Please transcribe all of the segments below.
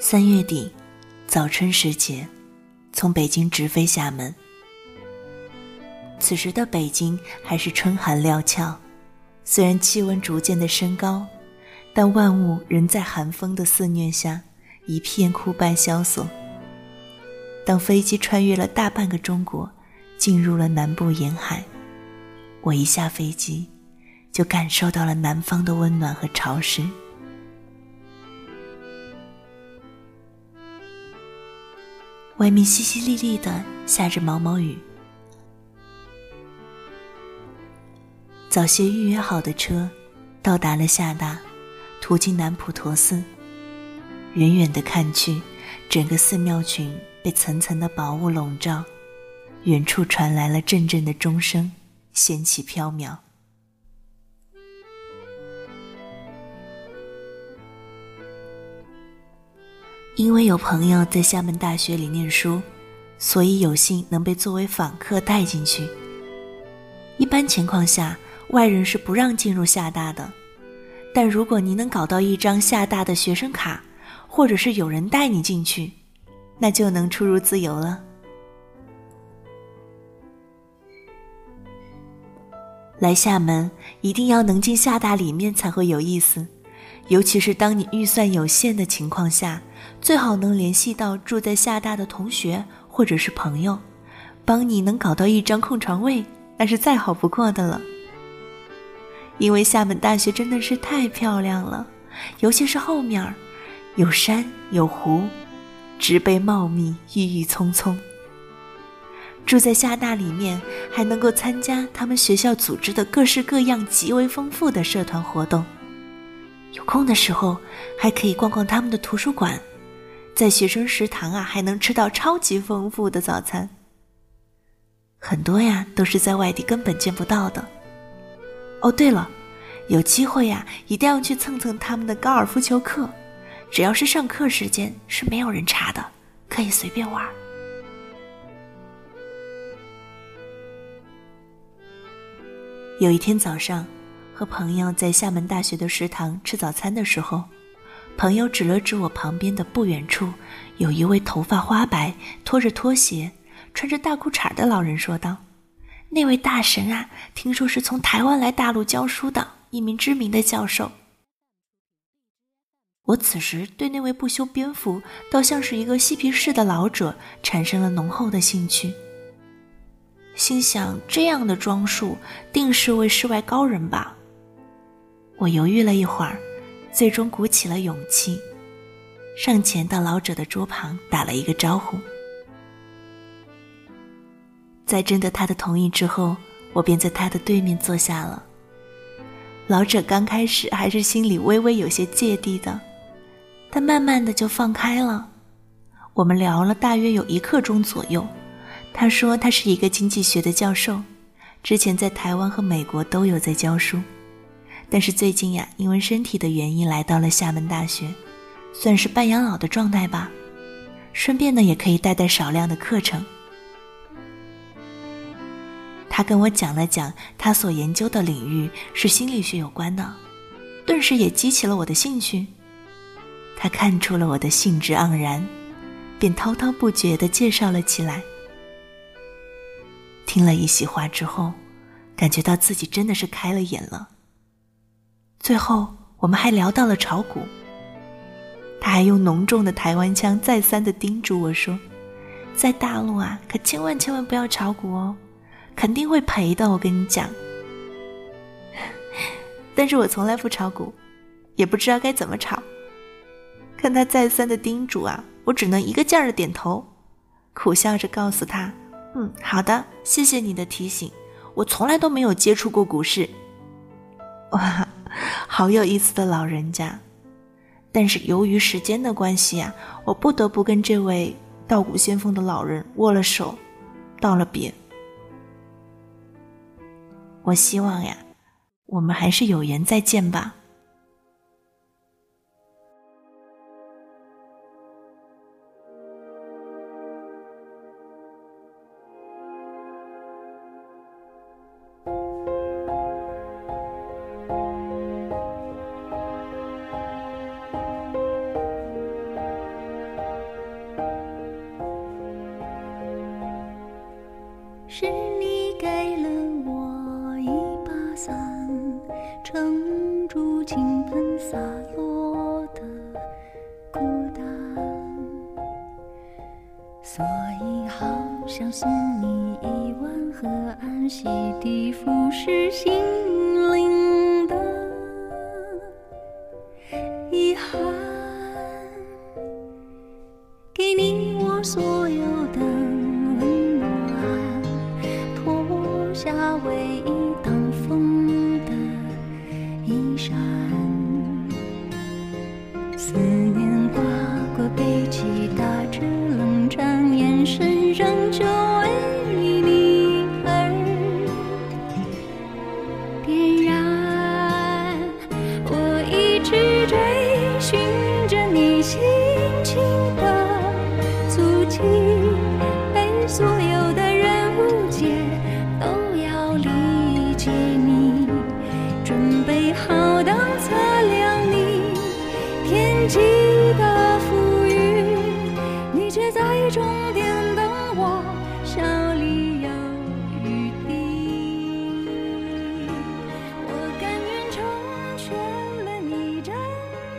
三月底，早春时节，从北京直飞厦门。此时的北京还是春寒料峭，虽然气温逐渐的升高，但万物仍在寒风的肆虐下一片枯败萧索。当飞机穿越了大半个中国，进入了南部沿海，我一下飞机，就感受到了南方的温暖和潮湿。外面淅淅沥沥的下着毛毛雨，早些预约好的车到达了厦大，途经南普陀寺。远远的看去，整个寺庙群被层层的薄雾笼罩，远处传来了阵阵的钟声，仙气飘渺。因为有朋友在厦门大学里念书，所以有幸能被作为访客带进去。一般情况下，外人是不让进入厦大的，但如果你能搞到一张厦大的学生卡，或者是有人带你进去，那就能出入自由了。来厦门一定要能进厦大里面才会有意思，尤其是当你预算有限的情况下。最好能联系到住在厦大的同学或者是朋友，帮你能搞到一张空床位，那是再好不过的了。因为厦门大学真的是太漂亮了，尤其是后面儿，有山有湖，植被茂密，郁郁葱葱。住在厦大里面，还能够参加他们学校组织的各式各样极为丰富的社团活动。有空的时候，还可以逛逛他们的图书馆。在学生食堂啊，还能吃到超级丰富的早餐。很多呀，都是在外地根本见不到的。哦，对了，有机会呀，一定要去蹭蹭他们的高尔夫球课。只要是上课时间，是没有人查的，可以随便玩。有一天早上，和朋友在厦门大学的食堂吃早餐的时候。朋友指了指我旁边的不远处，有一位头发花白、拖着拖鞋、穿着大裤衩的老人，说道：“那位大神啊，听说是从台湾来大陆教书的一名知名的教授。”我此时对那位不修边幅、倒像是一个嬉皮士的老者产生了浓厚的兴趣，心想：这样的装束，定是位世外高人吧。我犹豫了一会儿。最终鼓起了勇气，上前到老者的桌旁打了一个招呼。在征得他的同意之后，我便在他的对面坐下了。老者刚开始还是心里微微有些芥蒂的，但慢慢的就放开了。我们聊了大约有一刻钟左右。他说他是一个经济学的教授，之前在台湾和美国都有在教书。但是最近呀，因为身体的原因来到了厦门大学，算是半养老的状态吧。顺便呢，也可以带带少量的课程。他跟我讲了讲他所研究的领域是心理学有关的，顿时也激起了我的兴趣。他看出了我的兴致盎然，便滔滔不绝地介绍了起来。听了一席话之后，感觉到自己真的是开了眼了。最后，我们还聊到了炒股。他还用浓重的台湾腔再三的叮嘱我说：“在大陆啊，可千万千万不要炒股哦，肯定会赔的。”我跟你讲。但是我从来不炒股，也不知道该怎么炒。看他再三的叮嘱啊，我只能一个劲儿的点头，苦笑着告诉他：“嗯，好的，谢谢你的提醒，我从来都没有接触过股市。”哇！好有意思的老人家，但是由于时间的关系呀，我不得不跟这位道谷先锋的老人握了手，道了别。我希望呀，我们还是有缘再见吧。所以，好想送你一碗河岸洗涤腐蚀心灵的遗憾，给你我所有天际的浮云，你却在终点等我，笑里有雨滴。我甘愿成全了你珍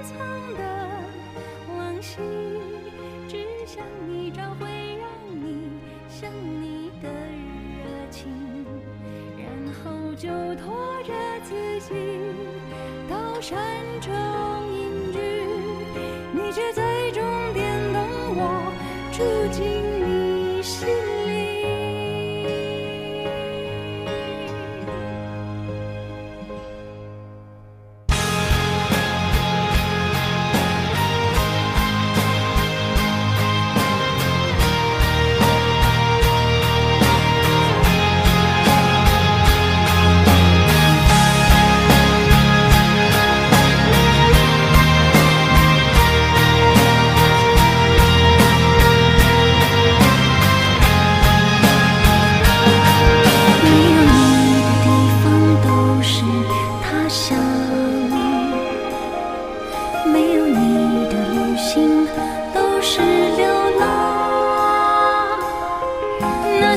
藏的往昔，只想你找回让你想你的热情，然后就拖着自己到山中，你却在终点等我住进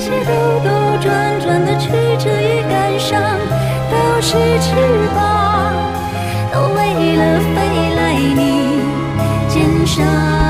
些兜兜转转的曲折与感伤，都是翅膀，都为了飞来你肩上。